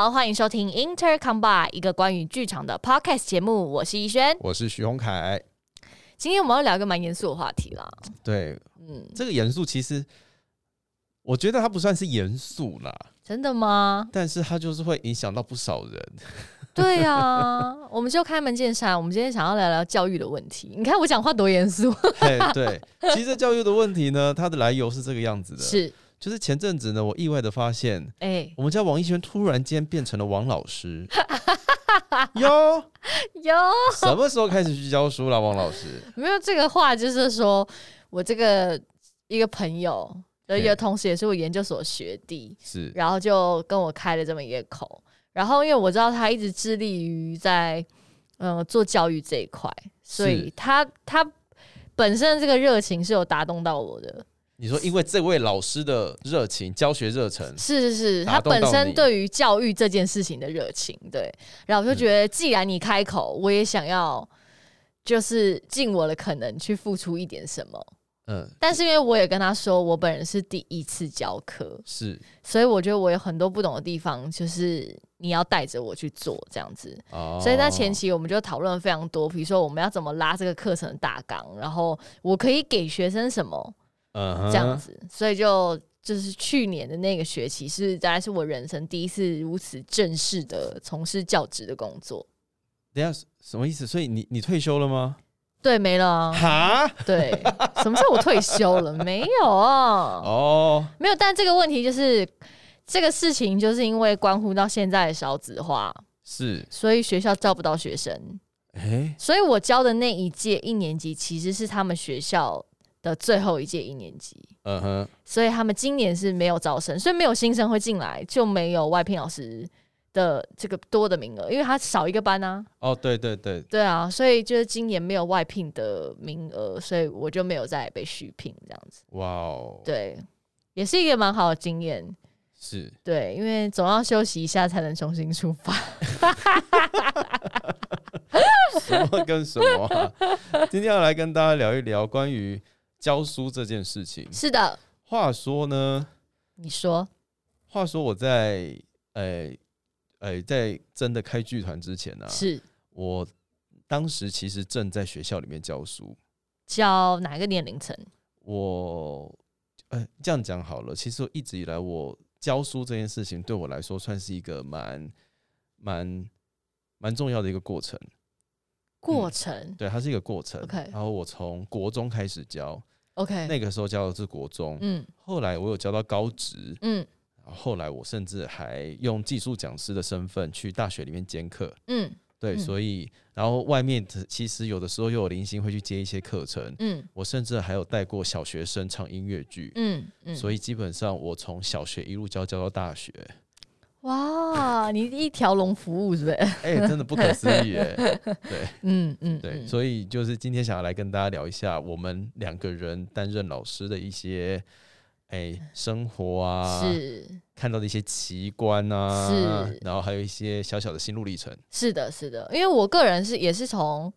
好，欢迎收听 Intercom Bar，一个关于剧场的 podcast 节目。我是逸轩，我是徐宏凯。今天我们要聊一个蛮严肃的话题啦。对，嗯，这个严肃其实我觉得它不算是严肃啦，真的吗？但是它就是会影响到不少人。对呀，我们就开门见山，我们今天想要聊聊教育的问题。你看我讲话多严肃。对，其实教育的问题呢，它的来由是这个样子的。是。就是前阵子呢，我意外的发现，哎，我们家王艺轩突然间变成了王老师，有有，什么时候开始去教书了？王老师没有这个话，就是说我这个一个朋友的一个同事，也是我研究所学弟，是，然后就跟我开了这么一个口，然后因为我知道他一直致力于在嗯做教育这一块，所以他他本身这个热情是有打动到我的。你说，因为这位老师的热情、教学热忱，是是是，他本身对于教育这件事情的热情，对，然后我就觉得，既然你开口，我也想要，就是尽我的可能去付出一点什么，嗯。但是因为我也跟他说，我本人是第一次教课，是，所以我觉得我有很多不懂的地方，就是你要带着我去做这样子。哦。所以在前期我们就讨论非常多，比如说我们要怎么拉这个课程的大纲，然后我可以给学生什么。嗯，这样子，所以就就是去年的那个学期是，大概是我人生第一次如此正式的从事教职的工作。等下什么意思？所以你你退休了吗？对，没了啊。哈？对，什么时候我退休了？没有啊。哦，没有。但这个问题就是这个事情，就是因为关乎到现在的少子化，是，所以学校招不到学生。哎，所以我教的那一届一年级其实是他们学校。的最后一届一年级，嗯哼，所以他们今年是没有招生，所以没有新生会进来，就没有外聘老师的这个多的名额，因为他少一个班啊。哦，对对对，对啊，所以就是今年没有外聘的名额，所以我就没有再被续聘这样子。哇哦，对，也是一个蛮好的经验。是，对，因为总要休息一下才能重新出发。什么跟什么？今天要来跟大家聊一聊关于。教书这件事情是的。话说呢，你说，话说我在诶诶，在真的开剧团之前呢，是我当时其实正在学校里面教书，教哪个年龄层？我呃这样讲好了，其实一直以来我教书这件事情对我来说算是一个蛮蛮蛮重要的一个过程。过程对，它是一个过程。OK，然后我从国中开始教。OK，那个时候教的是国中，嗯，后来我有教到高职，嗯，后来我甚至还用技术讲师的身份去大学里面兼课，嗯，对，所以然后外面其实有的时候又有零星会去接一些课程，嗯，我甚至还有带过小学生唱音乐剧，嗯嗯，所以基本上我从小学一路教教到大学。哇，你一条龙服务是不是？哎，真的不可思议哎！对，嗯嗯，对，所以就是今天想要来跟大家聊一下我们两个人担任老师的一些哎生活啊，是看到的一些奇观啊，是，然后还有一些小小的心路历程。是的，是的，因为我个人是也是从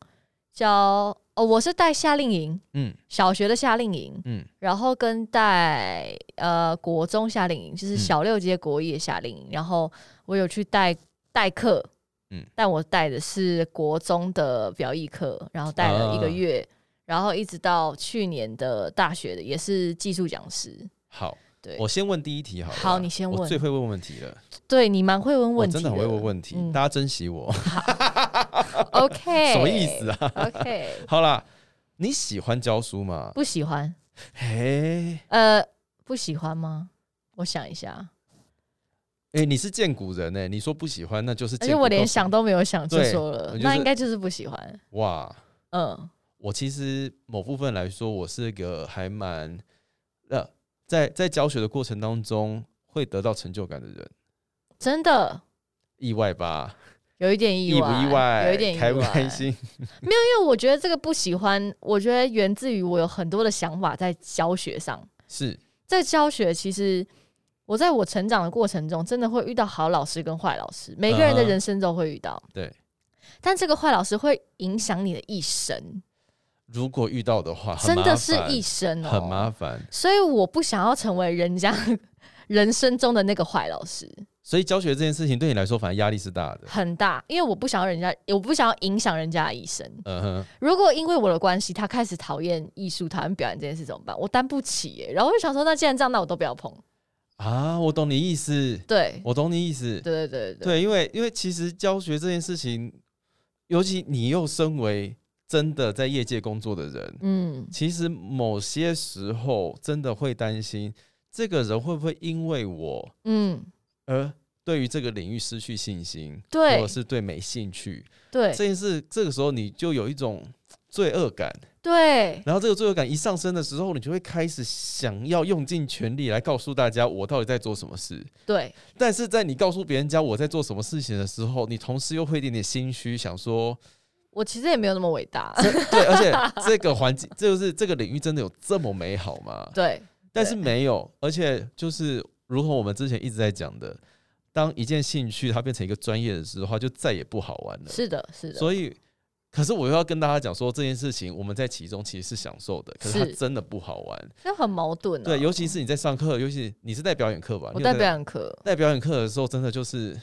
教。哦，我是带夏令营，嗯，小学的夏令营，嗯，然后跟带呃国中夏令营，就是小六阶国一的夏令营，然后我有去带代课，嗯，但我带的是国中的表艺课，然后带了一个月，然后一直到去年的大学的也是技术讲师。好。对我先问第一题，好。好，你先问。我最会问问题了。对你蛮会问问题，真的很会问问题，大家珍惜我。OK。什么意思啊？OK。好啦，你喜欢教书吗？不喜欢。嘿。呃，不喜欢吗？我想一下。哎，你是见古人呢？你说不喜欢，那就是。而且我连想都没有想就说了，那应该就是不喜欢。哇。嗯。我其实某部分来说，我是一个还蛮呃。在在教学的过程当中，会得到成就感的人，真的意外吧？有一点意外，意不意外？有一点开不开心？没有，因为我觉得这个不喜欢，我觉得源自于我有很多的想法在教学上。是在教学，其实我在我成长的过程中，真的会遇到好老师跟坏老师，每个人的人生都会遇到。对，但这个坏老师会影响你的一生。如果遇到的话，真的是一生哦，很麻烦。所以我不想要成为人家 人生中的那个坏老师。所以教学这件事情对你来说，反而压力是大的，很大，因为我不想要人家，我不想要影响人家的一生。嗯哼，如果因为我的关系，他开始讨厌艺术、讨厌表演这件事怎么办？我担不起耶。然后我就想说，那既然这样，那我都不要碰。啊，我懂你意思。对，我懂你意思。对对对对，因为因为其实教学这件事情，尤其你又身为真的在业界工作的人，嗯，其实某些时候真的会担心，这个人会不会因为我，嗯。而对于这个领域失去信心，对，或者是对没兴趣，对这件事，这个时候你就有一种罪恶感，对。然后这个罪恶感一上升的时候，你就会开始想要用尽全力来告诉大家我到底在做什么事，对。但是在你告诉别人家我在做什么事情的时候，你同时又会一点点心虚，想说，我其实也没有那么伟大，对。而且这个环境，就是这个领域真的有这么美好吗？对。但是没有，而且就是。如同我们之前一直在讲的，当一件兴趣它变成一个专业的时候，就再也不好玩了。是的，是的。所以，可是我又要跟大家讲说，这件事情我们在其中其实是享受的，可是它真的不好玩，就很矛盾。对，尤其是你在上课，尤其你是在表演课吧？我在表演课，在表演课的时候，真的就是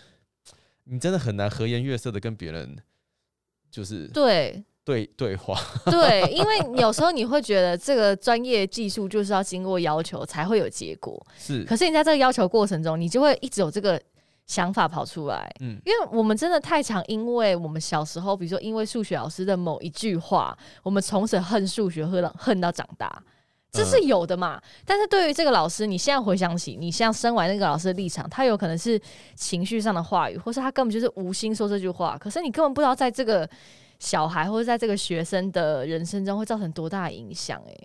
你真的很难和颜悦色的跟别人，就是对。对对话，对，因为有时候你会觉得这个专业技术就是要经过要求才会有结果，是。可是你在这个要求过程中，你就会一直有这个想法跑出来，嗯，因为我们真的太常，因为我们小时候，比如说因为数学老师的某一句话，我们从此恨数学，恨到恨到长大，这是有的嘛。但是对于这个老师，你现在回想起，你像身为那个老师的立场，他有可能是情绪上的话语，或是他根本就是无心说这句话，可是你根本不知道在这个。小孩或者在这个学生的人生中会造成多大的影响？哎，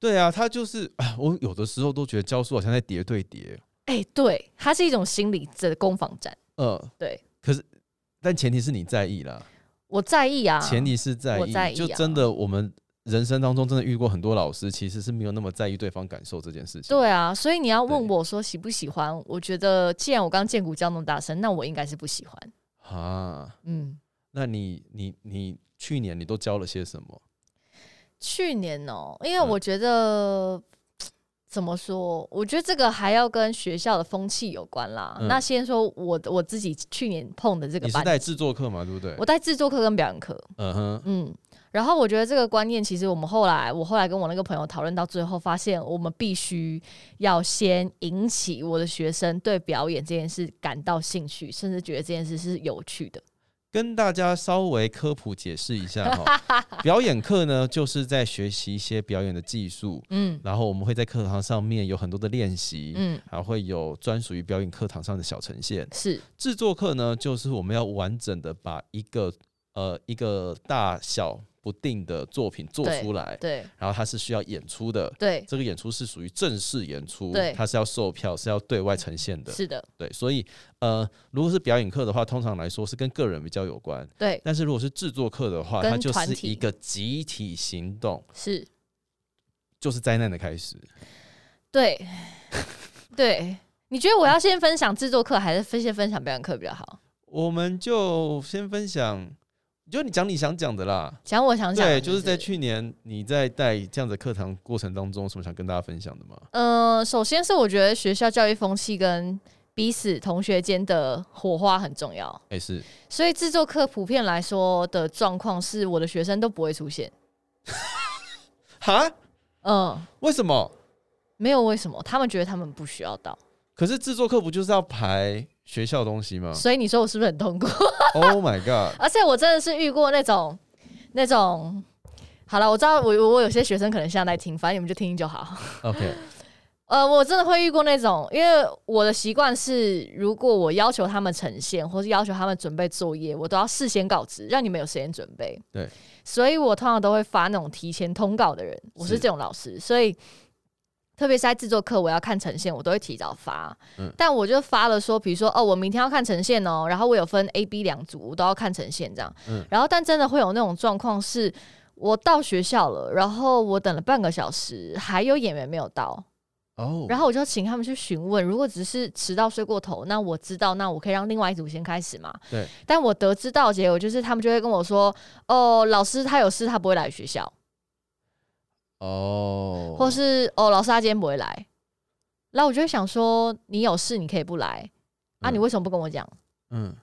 对啊，他就是我有的时候都觉得教书好像在叠对叠。哎，对，它是一种心理的攻防战。嗯，对。可是，但前提是你在意啦。我在意啊。前提是在意，就真的我们人生当中真的遇过很多老师，其实是没有那么在意对方感受这件事情。对啊，所以你要问我说喜不喜欢？我觉得既然我刚见骨叫那么大声，那我应该是不喜欢。啊，嗯。那你你你去年你都教了些什么？去年哦，因为我觉得怎么说？我觉得这个还要跟学校的风气有关啦。那先说我我自己去年碰的这个，你是带制作课嘛？对不对？我带制作课跟表演课。嗯哼，嗯。然后我觉得这个观念，其实我们后来我后来跟我那个朋友讨论到最后，发现我们必须要先引起我的学生对表演这件事感到兴趣，甚至觉得这件事是有趣的。跟大家稍微科普解释一下哈，表演课呢，就是在学习一些表演的技术，嗯，然后我们会在课堂上面有很多的练习，嗯，还会有专属于表演课堂上的小呈现。是制作课呢，就是我们要完整的把一个呃一个大小。不定的作品做出来，对，然后它是需要演出的，对，这个演出是属于正式演出，对，它是要售票，是要对外呈现的，是的，对，所以呃，如果是表演课的话，通常来说是跟个人比较有关，对，但是如果是制作课的话，它就是一个集体行动，是，就是灾难的开始，对，对，你觉得我要先分享制作课，还是先分享表演课比较好？我们就先分享。就你讲你想讲的啦，讲我想讲。对，就是在去年你在带这样的课堂过程当中，什么想跟大家分享的吗？呃，首先是我觉得学校教育风气跟彼此同学间的火花很重要。哎，是。所以制作课普遍来说的状况是，我的学生都不会出现。哈？嗯？为什么？没有为什么，他们觉得他们不需要到。可是制作课不就是要排？学校东西吗？所以你说我是不是很痛苦？Oh my god！而且我真的是遇过那种那种，好了，我知道我我有些学生可能现在在听，反正你们就听听就好。OK，呃，我真的会遇过那种，因为我的习惯是，如果我要求他们呈现，或是要求他们准备作业，我都要事先告知，让你们有时间准备。对，所以我通常都会发那种提前通告的人，我是这种老师，所以。特别是在制作课，我要看呈现，我都会提早发。嗯，但我就发了说，比如说，哦，我明天要看呈现哦，然后我有分 A、B 两组，我都要看呈现这样。嗯，然后但真的会有那种状况，是我到学校了，然后我等了半个小时，还有演员没有到。哦，然后我就请他们去询问，如果只是迟到睡过头，那我知道，那我可以让另外一组先开始嘛。对，但我得知到结果就是，他们就会跟我说，哦，老师他有事，他不会来学校。哦，或是哦，老师他今天不会来，那我就会想说，你有事你可以不来，啊，你为什么不跟我讲？嗯，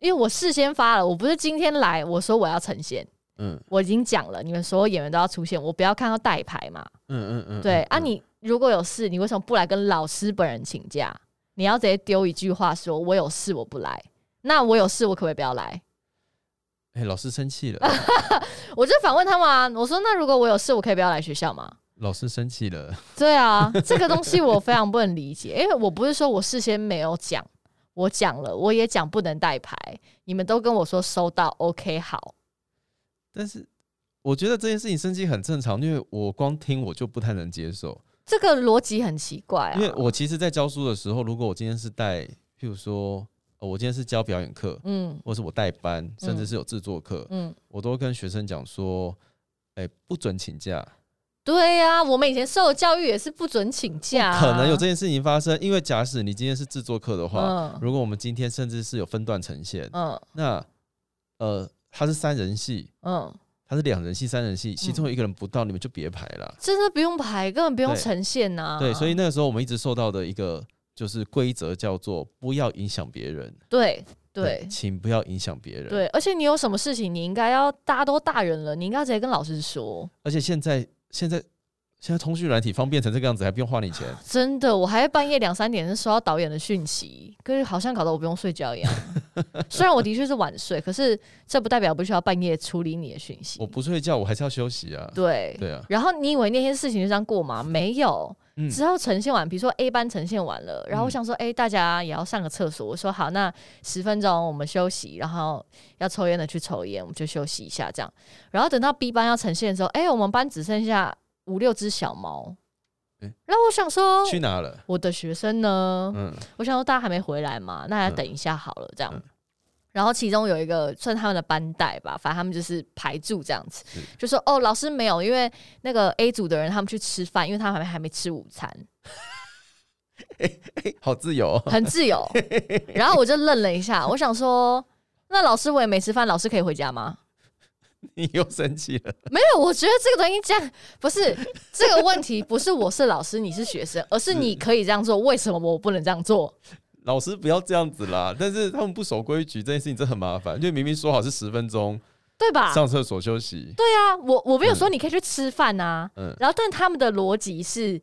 因为我事先发了，我不是今天来，我说我要呈现，嗯，我已经讲了，你们所有演员都要出现，我不要看到代牌嘛，嗯嗯嗯，对啊，你如果有事，你为什么不来跟老师本人请假？你要直接丢一句话说，我有事我不来，那我有事我可不可以不要来？哎，老师生气了，我就反问他们啊，我说那如果我有事，我可以不要来学校吗？老师生气了，对啊，这个东西我非常不能理解，因为我不是说我事先没有讲，我讲了，我也讲不能带牌，你们都跟我说收到，OK 好，但是我觉得这件事情生气很正常，因为我光听我就不太能接受。这个逻辑很奇怪啊！因为我其实，在教书的时候，如果我今天是带，譬如说，我今天是教表演课，嗯，或是我带班，甚至是有制作课，嗯，我都跟学生讲说，哎，不准请假。对呀，我们以前受的教育也是不准请假，可能有这件事情发生。因为假使你今天是制作课的话，如果我们今天甚至是有分段呈现，嗯，那呃，他是三人戏，嗯。他是两人戏、三人戏，其中有一个人不到，你们就别排了。真的不用排，根本不用呈现呐。对，所以那个时候我们一直受到的一个就是规则叫做不要影响别人。对对，请不要影响别人。对，而且你有什么事情，你应该要大家都大人了，你应该直接跟老师说。而且现在现在。现在通讯软体方便成这个样子，还不用花你钱。真的，我还半夜两三点收到导演的讯息，可是好像搞得我不用睡觉一样。虽然我的确是晚睡，可是这不代表不需要半夜处理你的讯息。我不睡觉，我还是要休息啊。对对啊。然后你以为那些事情就这样过吗？没有。之后呈现完，比如说 A 班呈现完了，然后我想说，哎，大家也要上个厕所。我说好，那十分钟我们休息，然后要抽烟的去抽烟，我们就休息一下这样。然后等到 B 班要呈现的时候，哎，我们班只剩下。五六只小猫，然后我想说去哪了？我的学生呢？嗯，我想说大家还没回来嘛，那要等一下好了，这样。然后其中有一个算他们的班带吧，反正他们就是排住这样子，就说哦，老师没有，因为那个 A 组的人他们去吃饭，因为他们还没吃午餐。好自由，很自由。然后我就愣了一下，我想说，那老师我也没吃饭，老师可以回家吗？你又生气了？没有，我觉得这个东西这样不是这个问题，不是我是老师，你是学生，而是你可以这样做，为什么我不能这样做？老师不要这样子啦！但是他们不守规矩，这件事情真很麻烦，因为明明说好是十分钟，对吧？上厕所休息。对啊，我我没有说你可以去吃饭啊。嗯。然后，但他们的逻辑是，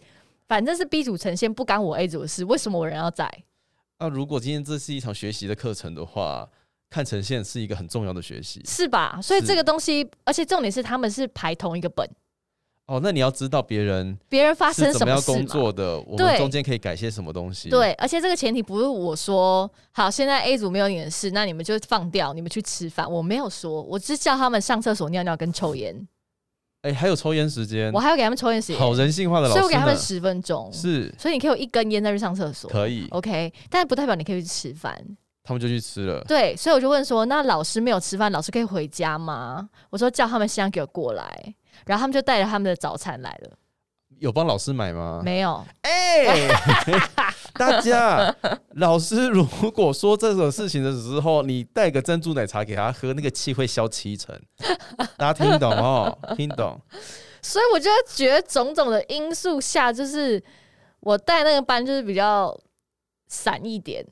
反正是 B 组呈现不干我 A 组的事，为什么我人要在？那如果今天这是一场学习的课程的话？看呈现是一个很重要的学习，是吧？所以这个东西，而且重点是他们是排同一个本。哦，那你要知道别人别人发生什么工作的，我们中间可以改些什么东西。对，而且这个前提不是我说好，现在 A 组没有你的事，那你们就放掉，你们去吃饭。我没有说，我只叫他们上厕所、尿尿跟抽烟。哎，还有抽烟时间，我还要给他们抽烟时间，好人性化的老师，所以我给他们十分钟，是，所以你可以有一根烟再去上厕所，可以，OK，但不代表你可以去吃饭。他们就去吃了。对，所以我就问说：“那老师没有吃饭，老师可以回家吗？”我说：“叫他们先给我过来。”然后他们就带着他们的早餐来了。有帮老师买吗？没有。哎，大家，老师如果说这种事情的时候，你带个珍珠奶茶给他喝，那个气会消七成。大家听懂哦？听懂。所以我就觉得种种的因素下，就是我带那个班就是比较散一点。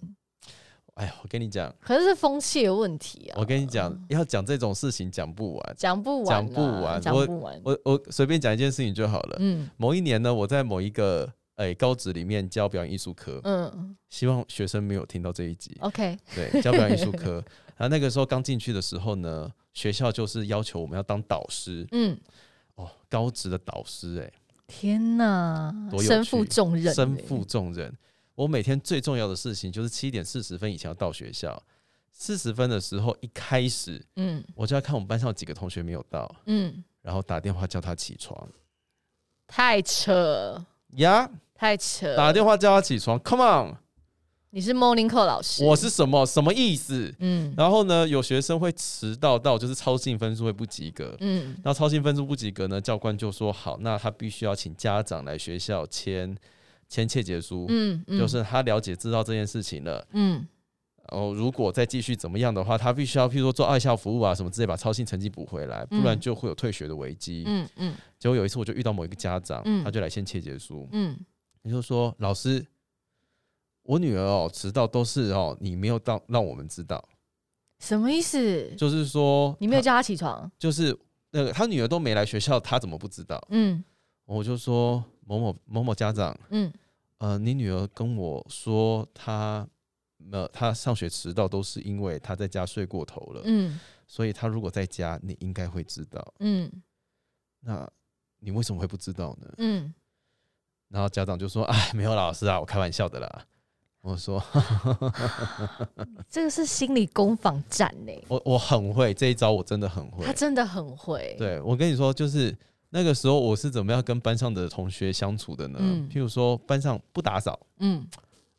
哎呀，我跟你讲，可是是风气的问题啊！我跟你讲，要讲这种事情讲不完，讲不完，讲不完，讲不完。我我随便讲一件事情就好了。嗯，某一年呢，我在某一个哎高职里面教表演艺术科。嗯，希望学生没有听到这一集。OK，对，教表演艺术科。然后那个时候刚进去的时候呢，学校就是要求我们要当导师。嗯，哦，高职的导师，哎，天哪，身负重任，身负重任。我每天最重要的事情就是七点四十分以前要到学校。四十分的时候一开始，嗯，我就要看我们班上几个同学没有到，嗯，然后打电话叫他起床。太扯呀！太扯！打电话叫他起床，Come on！你是 Morning Call 老师？我是什么什么意思？嗯，然后呢，有学生会迟到到就是超信分数会不及格，嗯，然后超信分数不及格呢，教官就说好，那他必须要请家长来学校签。签切结书，嗯，就是他了解知道这件事情了，嗯，然后如果再继续怎么样的话，他必须要譬如说做爱校服务啊什么之类，把超新成绩补回来，不然就会有退学的危机，嗯嗯。结果有一次我就遇到某一个家长，他就来签切结书，嗯，你就是说老师，我女儿哦迟到都是哦你没有到让我们知道，什么意思？就是说你没有叫她起床，就是那个她女儿都没来学校，她怎么不知道？嗯，我就说某某某某家长，嗯，呃，你女儿跟我说她。呃她上学迟到都是因为她在家睡过头了，嗯，所以她如果在家，你应该会知道，嗯，那你为什么会不知道呢？嗯，然后家长就说：“哎，没有老师啊，我开玩笑的啦。”我说：“这个是心理攻防战呢。”我我很会这一招，我真的很会，他真的很会。对我跟你说，就是那个时候我是怎么样跟班上的同学相处的呢？譬如说班上不打扫，嗯。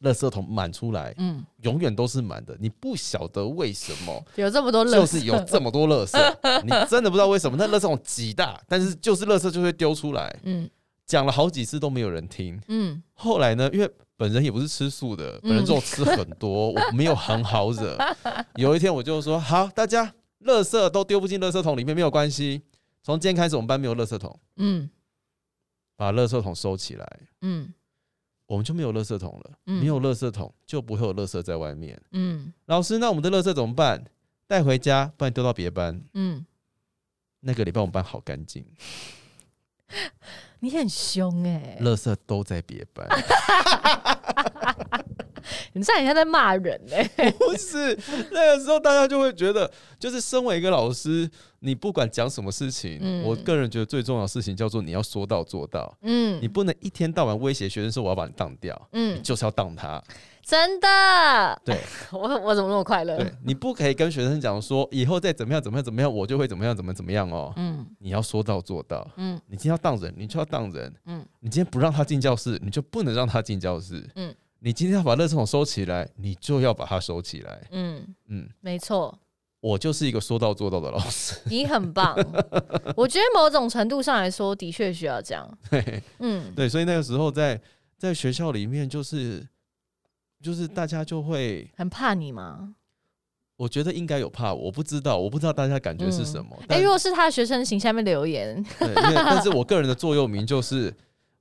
垃圾桶满出来，嗯，永远都是满的。你不晓得为什么 有这么多，就是有这么多垃圾，你真的不知道为什么。那垃圾桶极大，但是就是垃圾就会丢出来。嗯，讲了好几次都没有人听。嗯，后来呢，因为本人也不是吃素的，本人肉吃很多，我没有很好惹。有一天我就说：好，大家垃圾都丢不进垃圾桶里面没有关系。从今天开始，我们班没有垃圾桶。嗯，把垃圾桶收起来。嗯。我们就没有垃圾桶了，没有垃圾桶就不会有垃圾在外面。嗯，老师，那我们的垃圾怎么办？带回家，不然丢到别班。嗯，那个礼拜我们班好干净。你很凶哎！垃圾都在别班。你这样在骂人嘞？不是，那个时候大家就会觉得，就是身为一个老师，你不管讲什么事情，我个人觉得最重要的事情叫做你要说到做到。嗯，你不能一天到晚威胁学生说我要把你当掉，嗯，就是要当他。真的？对，我我怎么那么快乐？对，你不可以跟学生讲说以后再怎么样怎么样怎么样，我就会怎么样怎么怎么样哦。嗯，你要说到做到。嗯，你今天要当人，你就要当人。嗯，你今天不让他进教室，你就不能让他进教室。嗯。你今天要把垃圾桶收起来，你就要把它收起来。嗯嗯，没错，我就是一个说到做到的老师。你很棒，我觉得某种程度上来说，的确需要这样。对，嗯，对，所以那个时候在在学校里面，就是就是大家就会很怕你吗？我觉得应该有怕，我不知道，我不知道大家感觉是什么。哎，如果是他的学生，请下面留言。对，但是我个人的座右铭就是。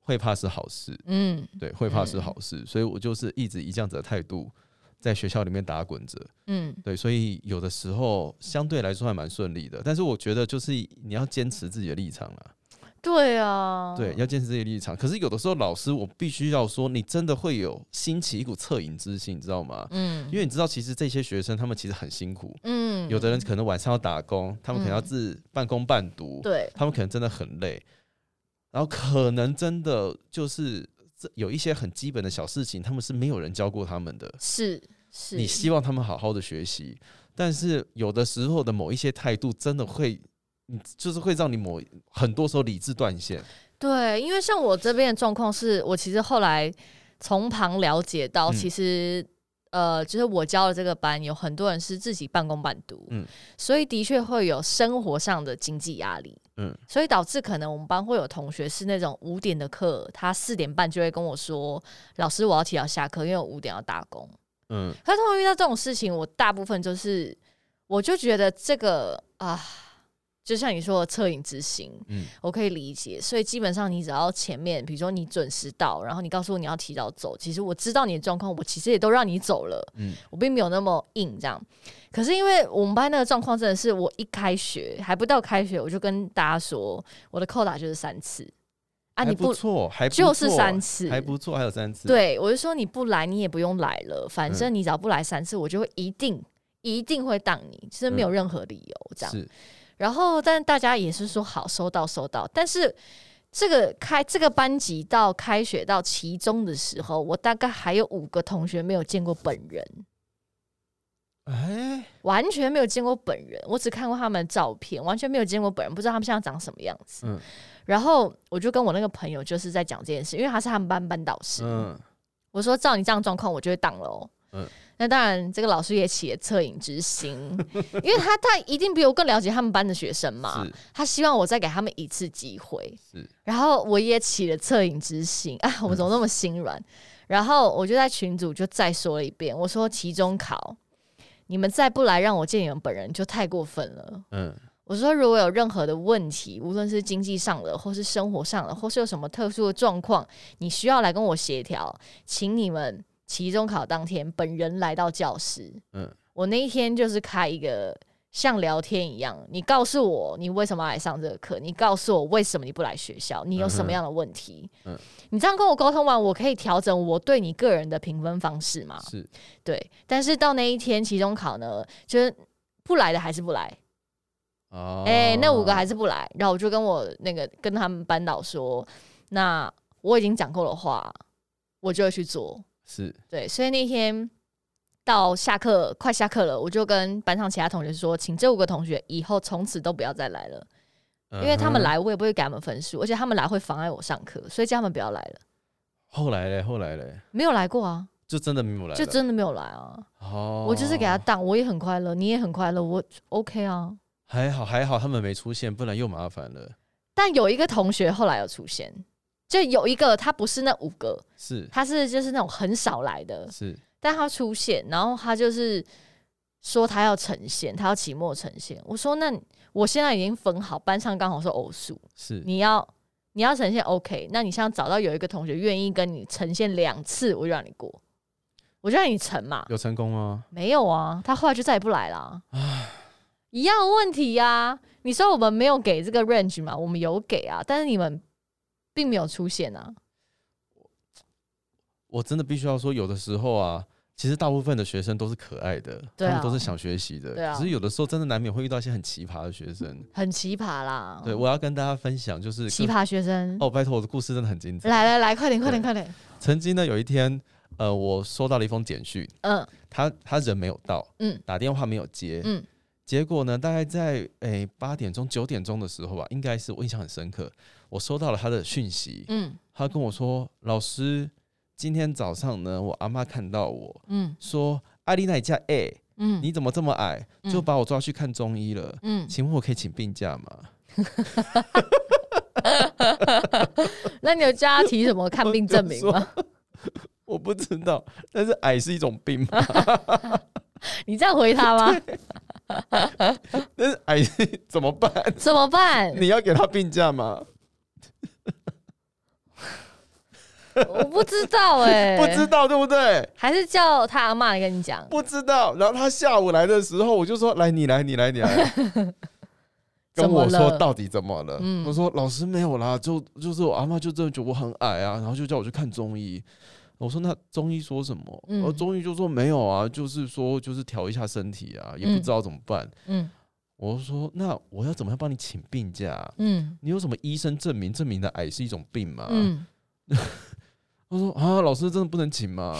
会怕是好事，嗯，对，会怕是好事，所以我就是一直以这样子的态度在学校里面打滚着，嗯，对，所以有的时候相对来说还蛮顺利的，但是我觉得就是你要坚持自己的立场啊，对啊，对，要坚持自己的立场，可是有的时候老师我必须要说，你真的会有兴起一股恻隐之心，你知道吗？嗯，因为你知道其实这些学生他们其实很辛苦，嗯，有的人可能晚上要打工，他们可能要自半工半读，对。他们可能真的很累。然后可能真的就是这有一些很基本的小事情，他们是没有人教过他们的。是是，你希望他们好好的学习，但是有的时候的某一些态度，真的会，你就是会让你某很多时候理智断线。对，因为像我这边的状况是，我其实后来从旁了解到，其实。呃，就是我教的这个班，有很多人是自己半工半读，嗯，所以的确会有生活上的经济压力，嗯，所以导致可能我们班会有同学是那种五点的课，他四点半就会跟我说，老师我要提早下课，因为我五点要打工，嗯，他通常遇到这种事情，我大部分就是，我就觉得这个啊。就像你说的恻隐之心，嗯，我可以理解。所以基本上你只要前面，比如说你准时到，然后你告诉我你要提早走，其实我知道你的状况，我其实也都让你走了，嗯，我并没有那么硬这样。可是因为我们班那个状况真的是，我一开学还不到开学，我就跟大家说，我的扣打就是三次啊，你不错，还就是三次，还不错，还有三次。对，我就说你不来，你也不用来了，反正你只要不来三次，我就会一定一定会当你，其实没有任何理由这样。然后，但大家也是说好收到收到。但是这个开这个班级到开学到期中的时候，我大概还有五个同学没有见过本人，哎，完全没有见过本人。我只看过他们的照片，完全没有见过本人，不知道他们现在长什么样子。嗯，然后我就跟我那个朋友就是在讲这件事，因为他是他们班班导师。嗯，我说照你这样状况，我就会当了哦。嗯。那当然，这个老师也起了恻隐之心，因为他他一定比我更了解他们班的学生嘛。他希望我再给他们一次机会。是，然后我也起了恻隐之心啊！我怎么那么心软？然后我就在群组就再说了一遍，我说期中考，你们再不来让我见你们本人，就太过分了。嗯，我说如果有任何的问题，无论是经济上的，或是生活上的，或是有什么特殊的状况，你需要来跟我协调，请你们。期中考当天本人来到教室。嗯，我那一天就是开一个。像聊天一样，你告诉我你为什么来上这个课，你告诉我为什么你不来学校，你有什么样的问题？嗯，你这样跟我沟通完，我可以调整我对你个人的评分方式吗？是，对。但是到那一天期中考呢，就是不来的还是不来。哦。哎，那五个还是不来，然后我就跟我那个跟他们班导说，那我已经讲过的话，我就会去做。是对，所以那天。到下课快下课了，我就跟班上其他同学说，请这五个同学以后从此都不要再来了，因为他们来我也不会给他们分数，而且他们来会妨碍我上课，所以叫他们不要来了。后来嘞，后来嘞，没有来过啊，就真的没有来，就真的没有来啊。哦，我就是给他当，我也很快乐，你也很快乐，我 OK 啊。还好还好，他们没出现，不然又麻烦了。但有一个同学后来有出现，就有一个他不是那五个，是他是就是那种很少来的，是。但他出现，然后他就是说他要呈现，他要期末呈现。我说那我现在已经分好，班上刚好是偶数，是你要你要呈现 OK，那你像找到有一个同学愿意跟你呈现两次，我就让你过，我就让你成嘛。有成功吗？没有啊，他后来就再也不来了。一样的问题呀。你说我们没有给这个 range 嘛？我们有给啊，但是你们并没有出现啊。我真的必须要说，有的时候啊。其实大部分的学生都是可爱的，他们都是想学习的。只是有的时候真的难免会遇到一些很奇葩的学生，很奇葩啦。对，我要跟大家分享，就是奇葩学生。哦，拜托，我的故事真的很精彩。来来来，快点快点快点。曾经呢，有一天，呃，我收到了一封简讯，嗯，他他人没有到，嗯，打电话没有接，嗯，结果呢，大概在诶八点钟九点钟的时候吧，应该是我印象很深刻，我收到了他的讯息，嗯，他跟我说，老师。今天早上呢，我阿妈看到我，嗯，说阿丽娜家哎，嗯，你怎么这么矮？就把我抓去看中医了，嗯，请问我可以请病假吗？那你有叫他提什么看病证明吗？我不知道，但是矮是一种病吗？你这样回他吗？但是矮怎么办？怎么办？你要给他病假吗？我不知道哎，不知道对不对？还是叫他阿妈来跟你讲？不知道。然后他下午来的时候，我就说：“来，你来，你来，你来。”跟我说到底怎么了？我说：“老师没有啦，就就是我阿妈就真的觉得我很矮啊，然后就叫我去看中医。”我说：“那中医说什么？”我中医就说：“没有啊，就是说就是调一下身体啊，也不知道怎么办。”嗯，我说：“那我要怎么样帮你请病假？嗯，你有什么医生证明证明的矮是一种病吗？”嗯。他说啊，老师真的不能请吗？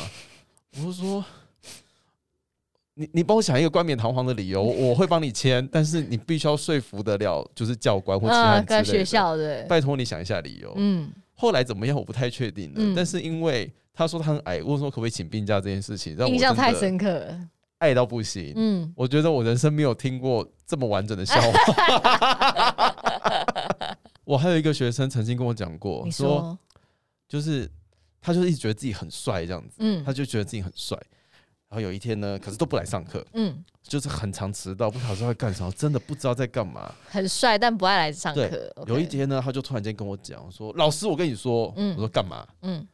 我说，你你帮我想一个冠冕堂皇的理由，我会帮你签，但是你必须要说服得了，就是教官或其他之类的。学校对，拜托你想一下理由。嗯，后来怎么样我不太确定了，但是因为他说他很矮，问说可不可以请病假这件事情，让我印象太深刻了，爱到不行。嗯，我觉得我人生没有听过这么完整的笑话。我还有一个学生曾经跟我讲过，说就是。他就一直觉得自己很帅，这样子，嗯，他就觉得自己很帅。然后有一天呢，可是都不来上课，嗯，就是很常迟到，不晓得在干什么，真的不知道在干嘛。很帅，但不爱来上课。有一天呢，他就突然间跟我讲说：“老师，我跟你说，嗯，我说干嘛？嗯，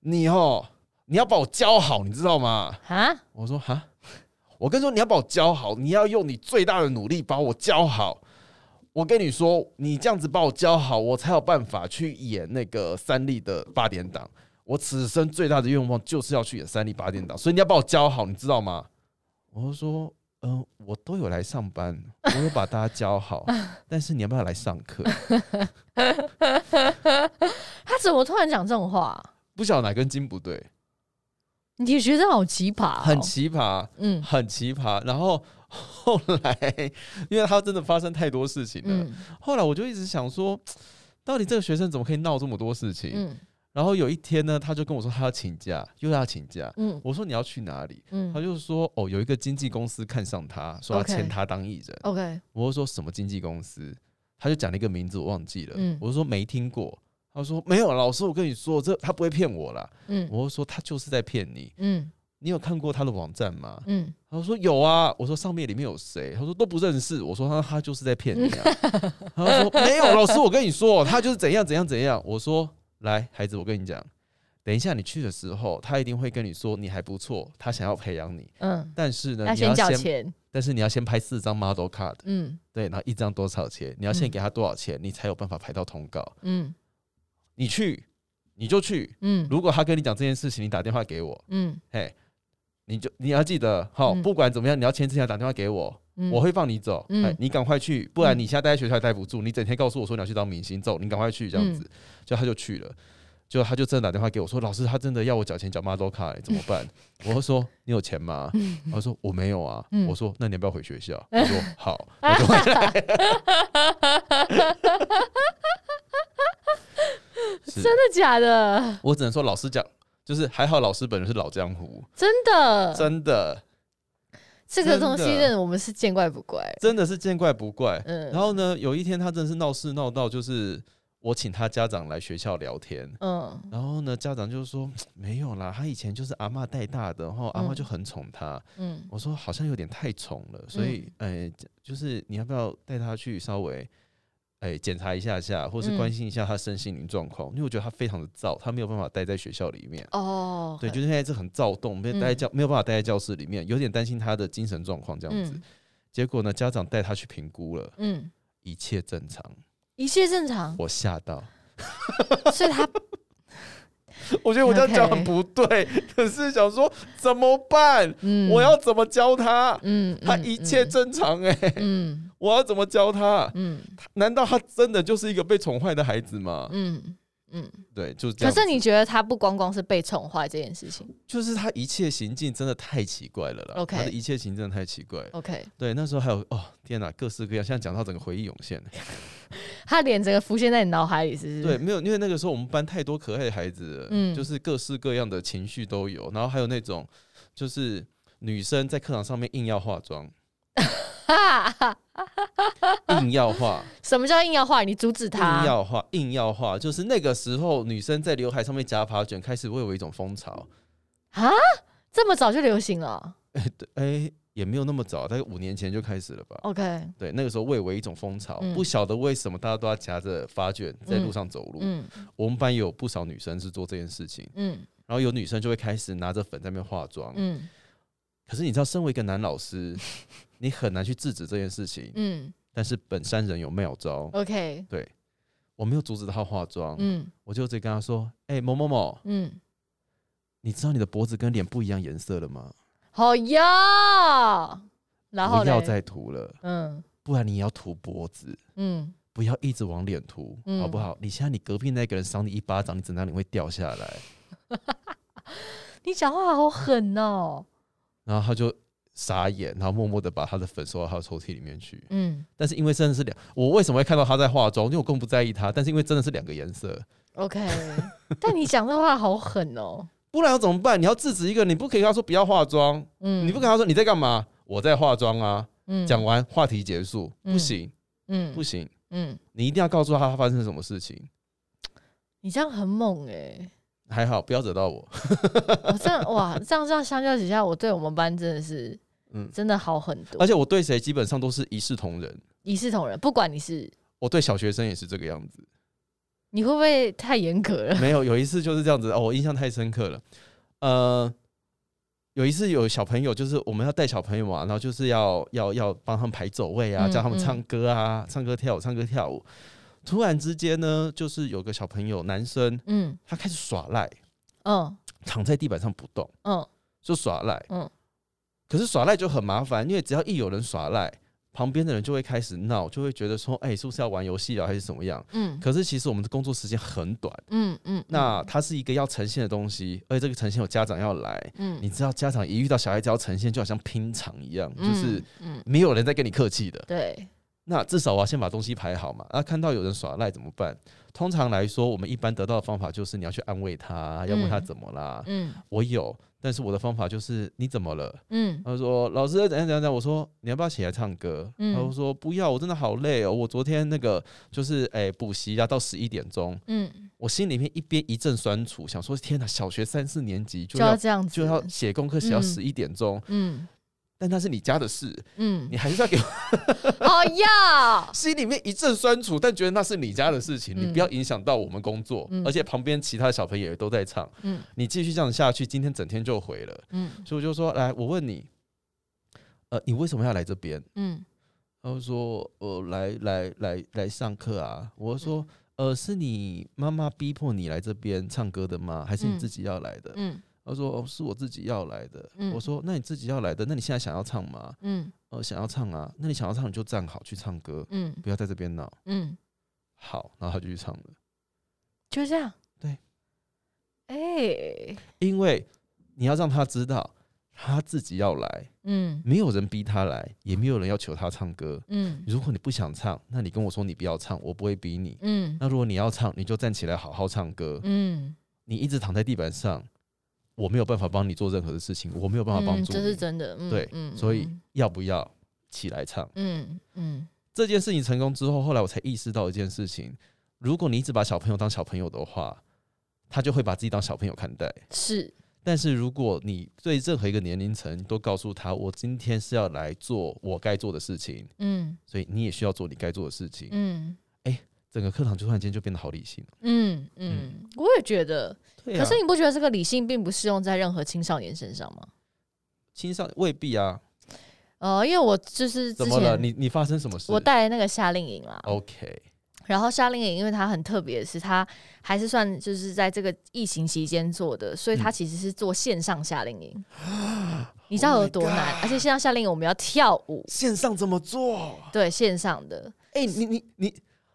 你哦，你要把我教好，你知道吗？啊？我说哈，我跟你说，你要把我教好，你要用你最大的努力把我教好。”我跟你说，你这样子把我教好，我才有办法去演那个三立的八点档。我此生最大的愿望就是要去演三立八点档，所以你要把我教好，你知道吗？我就说，嗯，我都有来上班，我有把大家教好，但是你要不要来上课？他怎么突然讲这种话？不晓得哪根筋不对。你觉得好奇葩，很奇葩，嗯，很奇葩。然后。后来，因为他真的发生太多事情了。后来我就一直想说，到底这个学生怎么可以闹这么多事情？然后有一天呢，他就跟我说他要请假，又要请假。嗯，我说你要去哪里？嗯，他就说哦，有一个经纪公司看上他，说要签他当艺人。OK，我就说什么经纪公司？他就讲了一个名字，我忘记了。嗯，我说没听过。他说没有，老师，我跟你说，这他不会骗我啦。嗯，我说他就是在骗你。嗯。你有看过他的网站吗？嗯，他说有啊。我说上面里面有谁？他说都不认识。我说他他就是在骗你啊。他说没有，老师，我跟你说，他就是怎样怎样怎样。我说来，孩子，我跟你讲，等一下你去的时候，他一定会跟你说你还不错，他想要培养你。嗯，但是呢，你要先钱，但是你要先拍四张 model card。嗯，对，然后一张多少钱？你要先给他多少钱，你才有办法排到通告。嗯，你去你就去。嗯，如果他跟你讲这件事情，你打电话给我。嗯，嘿，你就你要记得，好，不管怎么样，你要签之前打电话给我，我会放你走。嗯，你赶快去，不然你现在待在学校也待不住。你整天告诉我说你要去当明星，走，你赶快去，这样子，就他就去了。就他就真的打电话给我说：“老师，他真的要我缴钱缴 model 卡，怎么办？” 我说：“你有钱吗？”他说：“我没有啊。”我说：“那你要不要回学校？” 他说：“好。”我就回来。真的假的？我只能说，老师讲就是还好，老师本人是老江湖，真的？真的。这个东西，我们是见怪不怪，真的是见怪不怪。嗯。然后呢，有一天他真的是闹事闹到就是。我请他家长来学校聊天，嗯，然后呢，家长就说没有啦，他以前就是阿妈带大的，然后阿妈就很宠他，嗯，我说好像有点太宠了，所以，哎，就是你要不要带他去稍微，哎，检查一下下，或是关心一下他身心灵状况，因为我觉得他非常的躁，他没有办法待在学校里面，哦，对，就是现在是很躁动，没有待在教，没有办法待在教室里面，有点担心他的精神状况这样子，结果呢，家长带他去评估了，嗯，一切正常。一切正常，我吓到，所以他，我觉得我这样讲很不对，可是想说怎么办？嗯，我要怎么教他？嗯，他一切正常哎，嗯，我要怎么教他？嗯，难道他真的就是一个被宠坏的孩子吗？嗯。嗯，对，就是这样。可是你觉得他不光光是被宠坏这件事情，就是他一切行径真的太奇怪了啦。OK，他的一切行径真的太奇怪。OK，对，那时候还有哦，天哪，各式各样。现在讲到整个回忆涌现，他脸整个浮现在你脑海里，是不是？对，没有，因为那个时候我们班太多可爱的孩子，嗯，就是各式各样的情绪都有。然后还有那种，就是女生在课堂上面硬要化妆。硬要化？什么叫硬要化？你阻止他？硬要化，硬要化，就是那个时候女生在刘海上面夹发卷，开始会有一种风潮啊！这么早就流行了？哎，对，哎，也没有那么早，大概五年前就开始了吧？OK，对，那个时候蔚为一种风潮，不晓得为什么大家都要夹着发卷在路上走路。嗯，我们班有不少女生是做这件事情。嗯，然后有女生就会开始拿着粉在那边化妆。嗯，可是你知道，身为一个男老师。你很难去制止这件事情，嗯，但是本山人有妙招，OK，对我没有阻止他化妆，嗯，我就直接跟他说，哎，某某某，嗯，你知道你的脖子跟脸不一样颜色了吗？好呀，然后不要再涂了，嗯，不然你要涂脖子，嗯，不要一直往脸涂，好不好？你现在你隔壁那个人赏你一巴掌，你整张脸会掉下来，你讲话好狠哦，然后他就。傻眼，然后默默的把他的粉收到他的抽屉里面去。嗯，但是因为真的是两，我为什么会看到他在化妆？因为我更不在意他，但是因为真的是两个颜色。OK，但你讲的话好狠哦。不然要怎么办？你要制止一个，你不可以跟他说不要化妆。嗯，你不跟他说你在干嘛？我在化妆啊。嗯，讲完话题结束，不行。嗯，不行。嗯，你一定要告诉他发生什么事情。你这样很猛哎。还好，不要惹到我。我这样哇，这样这样相较之下，我对我们班真的是，嗯，真的好很多。而且我对谁基本上都是一视同仁，一视同仁，不管你是。我对小学生也是这个样子。你会不会太严格了？没有，有一次就是这样子哦，我印象太深刻了。呃，有一次有小朋友，就是我们要带小朋友嘛，然后就是要要要帮他们排走位啊，教他们唱歌啊，唱歌跳舞，唱歌跳舞。突然之间呢，就是有个小朋友，男生，嗯，他开始耍赖，嗯，躺在地板上不动，嗯，就耍赖，嗯，可是耍赖就很麻烦，因为只要一有人耍赖，旁边的人就会开始闹，就会觉得说，哎，是不是要玩游戏了，还是怎么样？嗯，可是其实我们的工作时间很短，嗯嗯，那它是一个要呈现的东西，而且这个呈现有家长要来，嗯，你知道家长一遇到小孩子要呈现，就好像拼场一样，就是，嗯，没有人在跟你客气的，对。那至少我要先把东西排好嘛。那看到有人耍赖怎么办？通常来说，我们一般得到的方法就是你要去安慰他，要问他怎么啦。嗯，我有，但是我的方法就是你怎么了？嗯，他说老师怎样怎样怎。我说你要不要起来唱歌？嗯他说不要，我真的好累哦。我昨天那个就是哎补习啊，到十一点钟。嗯，我心里面一边一阵酸楚，想说天哪，小学三四年级就要这样，就要写功课写到十一点钟。嗯。但那是你家的事，嗯，你还是要给我。哦呀，心里面一阵酸楚，但觉得那是你家的事情，你不要影响到我们工作。而且旁边其他的小朋友也都在唱，嗯，你继续这样下去，今天整天就毁了。嗯，所以我就说，来，我问你，呃，你为什么要来这边？嗯，他说，呃，来来来来上课啊。我说，呃，是你妈妈逼迫你来这边唱歌的吗？还是你自己要来的？嗯。他说：“哦，是我自己要来的。”我说：“那你自己要来的，那你现在想要唱吗？”嗯，呃，想要唱啊。那你想要唱，你就站好去唱歌。嗯，不要在这边闹。嗯，好，然后他就去唱了。就这样。对。哎，因为你要让他知道他自己要来。嗯，没有人逼他来，也没有人要求他唱歌。嗯，如果你不想唱，那你跟我说你不要唱，我不会逼你。嗯，那如果你要唱，你就站起来好好唱歌。嗯，你一直躺在地板上。我没有办法帮你做任何的事情，我没有办法帮助你。这是真的，对，所以要不要起来唱？嗯嗯，这件事情成功之后，后来我才意识到一件事情：如果你一直把小朋友当小朋友的话，他就会把自己当小朋友看待。是，但是如果你对任何一个年龄层都告诉他，我今天是要来做我该做的事情，嗯，所以你也需要做你该做的事情，嗯。整个课堂突然间就变得好理性了。嗯嗯，我也觉得。可是你不觉得这个理性并不适用在任何青少年身上吗？青少年未必啊。呃，因为我就是怎么了？你你发生什么事？我带那个夏令营啦。OK。然后夏令营，因为它很特别的是，它还是算就是在这个疫情期间做的，所以它其实是做线上夏令营。你知道有多难？而且线上夏令营我们要跳舞。线上怎么做？对，线上的。哎，你你你。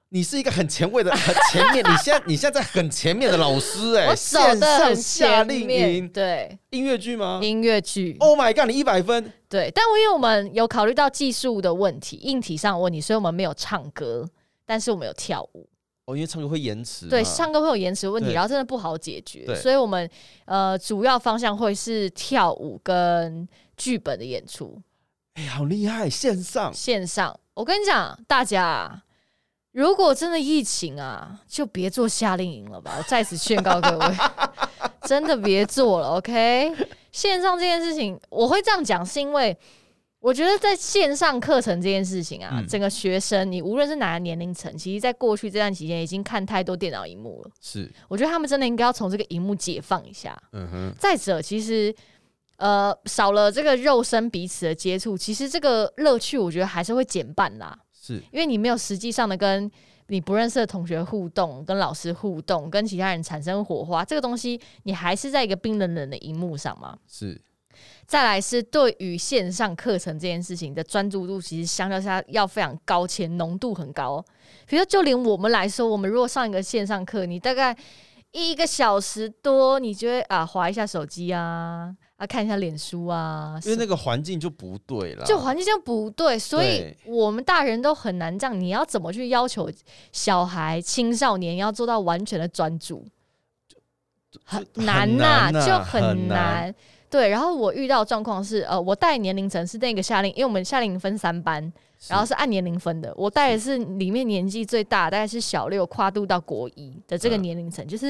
你是一个很前卫的、很前面，你现在你现在在很前面的老师哎，线上夏令营，对，音乐剧吗？音乐剧，Oh my god，你一百分，对，但我因为我们有考虑到技术的问题、硬体上的问题，所以我们没有唱歌，但是我们有跳舞。哦，因为唱歌会延迟，对，唱歌会有延迟问题，然后真的不好解决，所以我们呃主要方向会是跳舞跟剧本的演出。哎，好厉害，线上线上，我跟你讲，大家。如果真的疫情啊，就别做夏令营了吧！我在此劝告各位，真的别做了。OK，线上这件事情，我会这样讲，是因为我觉得在线上课程这件事情啊，整个学生，你无论是哪个年龄层，其实在过去这段期间已经看太多电脑荧幕了。是，我觉得他们真的应该要从这个荧幕解放一下。嗯哼。再者，其实呃，少了这个肉身彼此的接触，其实这个乐趣，我觉得还是会减半啦。是，因为你没有实际上的跟你不认识的同学互动，跟老师互动，跟其他人产生火花，这个东西你还是在一个冰冷冷的荧幕上嘛？是。再来是对于线上课程这件事情的专注度，其实相较下要非常高，且浓度很高。比如说，就连我们来说，我们如果上一个线上课，你大概一个小时多，你就会啊划一下手机啊。啊，看一下脸书啊，因为那个环境就不对了，就环境就不对，所以我们大人都很难这样。你要怎么去要求小孩、青少年要做到完全的专注？很难呐，就很难。对，然后我遇到状况是，呃，我带年龄层是那个夏令，因为我们夏令营分三班，然后是按年龄分的。我带的是里面年纪最大，大概是小六跨度到国一的这个年龄层，就是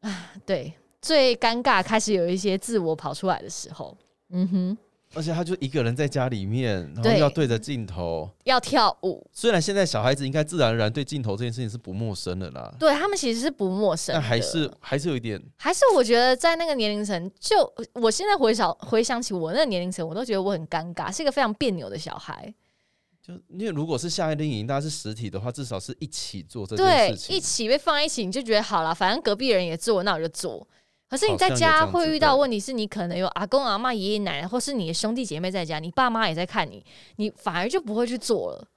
啊，对。最尴尬，开始有一些自我跑出来的时候，嗯哼，而且他就一个人在家里面，然后要对着镜头，要跳舞。虽然现在小孩子应该自然而然对镜头这件事情是不陌生的啦，对他们其实是不陌生，但还是还是有一点，还是我觉得在那个年龄层，就我现在回想回想起我那个年龄层，我都觉得我很尴尬，是一个非常别扭的小孩。就因为如果是夏令营，大家是实体的话，至少是一起做这件事情，一起被放在一起，你就觉得好了，反正隔壁人也做，那我就做。可是你在家会遇到问题，是你可能有阿公阿妈、爷爷奶奶，或是你的兄弟姐妹在家，你爸妈也在看你，你反而就不会去做了。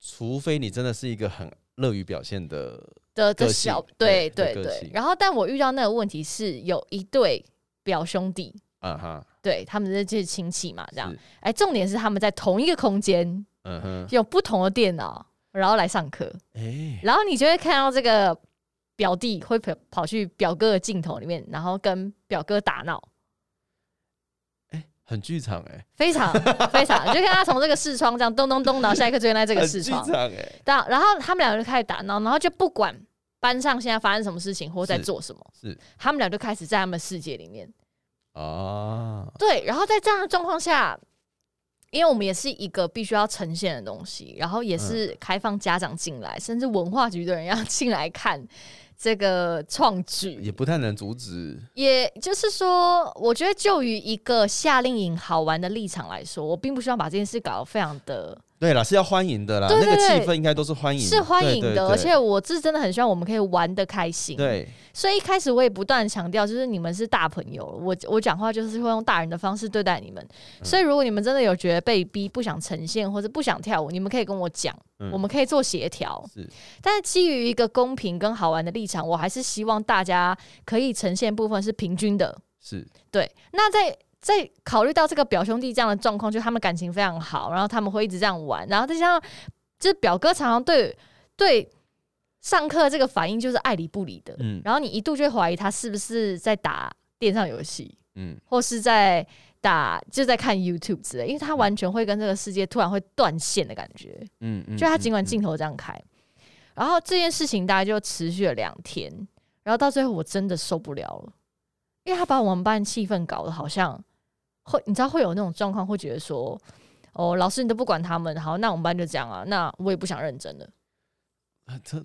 除非你真的是一个很乐于表现的的的小，对对对。然后，但我遇到那个问题是有一对表兄弟，啊哈，对他们这就是亲戚嘛，这样。哎，重点是他们在同一个空间，嗯哼，有不同的电脑，然后来上课，哎，然后你就会看到这个。表弟会跑跑去表哥的镜头里面，然后跟表哥打闹，哎，很剧场哎，非常 非常，就看他从这个视窗这样咚咚咚，然后下一刻出现在这个视窗，哎，然然后他们两个就开始打闹，然后就不管班上现在发生什么事情或在做什么，是。他们俩就开始在他们世界里面，啊，对，然后在这样的状况下，因为我们也是一个必须要呈现的东西，然后也是开放家长进来，甚至文化局的人要进来看这个创举，也不太能阻止。也就是说，我觉得就于一个夏令营好玩的立场来说，我并不希望把这件事搞得非常的。对啦，是要欢迎的啦，那个气氛应该都是欢迎，是欢迎的。而且我是真的很希望我们可以玩的开心。对，所以一开始我也不断强调，就是你们是大朋友，我我讲话就是会用大人的方式对待你们。所以如果你们真的有觉得被逼不想呈现或者不想跳舞，你们可以跟我讲，我们可以做协调。是，但是基于一个公平跟好玩的立场，我还是希望大家可以呈现部分是平均的。是对，那在。在考虑到这个表兄弟这样的状况，就他们感情非常好，然后他们会一直这样玩，然后再加上就是表哥常常对对上课这个反应就是爱理不理的，嗯，然后你一度就会怀疑他是不是在打电上游戏，嗯，或是在打就在看 YouTube 之类，因为他完全会跟这个世界突然会断线的感觉，嗯嗯，就他尽管镜头这样开，然后这件事情大概就持续了两天，然后到最后我真的受不了了，因为他把我们班气氛搞得好像。会，你知道会有那种状况，会觉得说，哦，老师你都不管他们，好，那我们班就这样啊，那我也不想认真了。啊，这，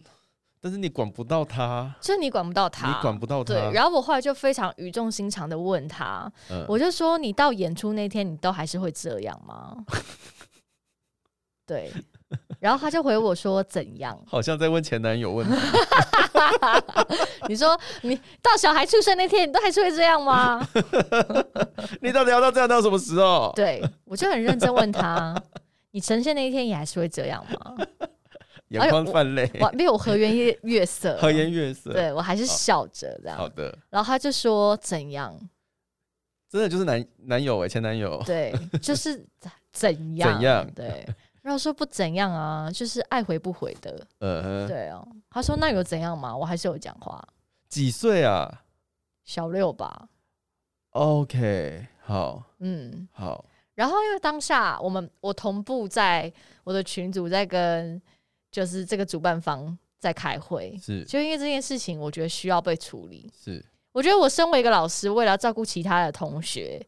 但是你管不到他，就是你管不到他，你管不到他。对，然后我后来就非常语重心长的问他，我就说，你到演出那天，你都还是会这样吗？对。然后他就回我说：“怎样？”好像在问前男友问题。你说你到小孩出生那天，你都还是会这样吗？你到底要到这样到什么时候？对我就很认真问他：“你呈现那一天也还是会这样吗？”眼眶泛泪，没有和颜悦悦色，和颜悦色。对我还是笑着这样。好的。然后他就说：“怎样？”真的就是男男友哎，前男友。对，就是怎样？怎样？对。然后说不怎样啊，就是爱回不回的。嗯，对哦。他说那有怎样嘛？我还是有讲话。几岁啊？小六吧。OK，好。嗯，好。然后因为当下我们我同步在我的群组在跟就是这个主办方在开会，是就因为这件事情，我觉得需要被处理。是，我觉得我身为一个老师，为了照顾其他的同学，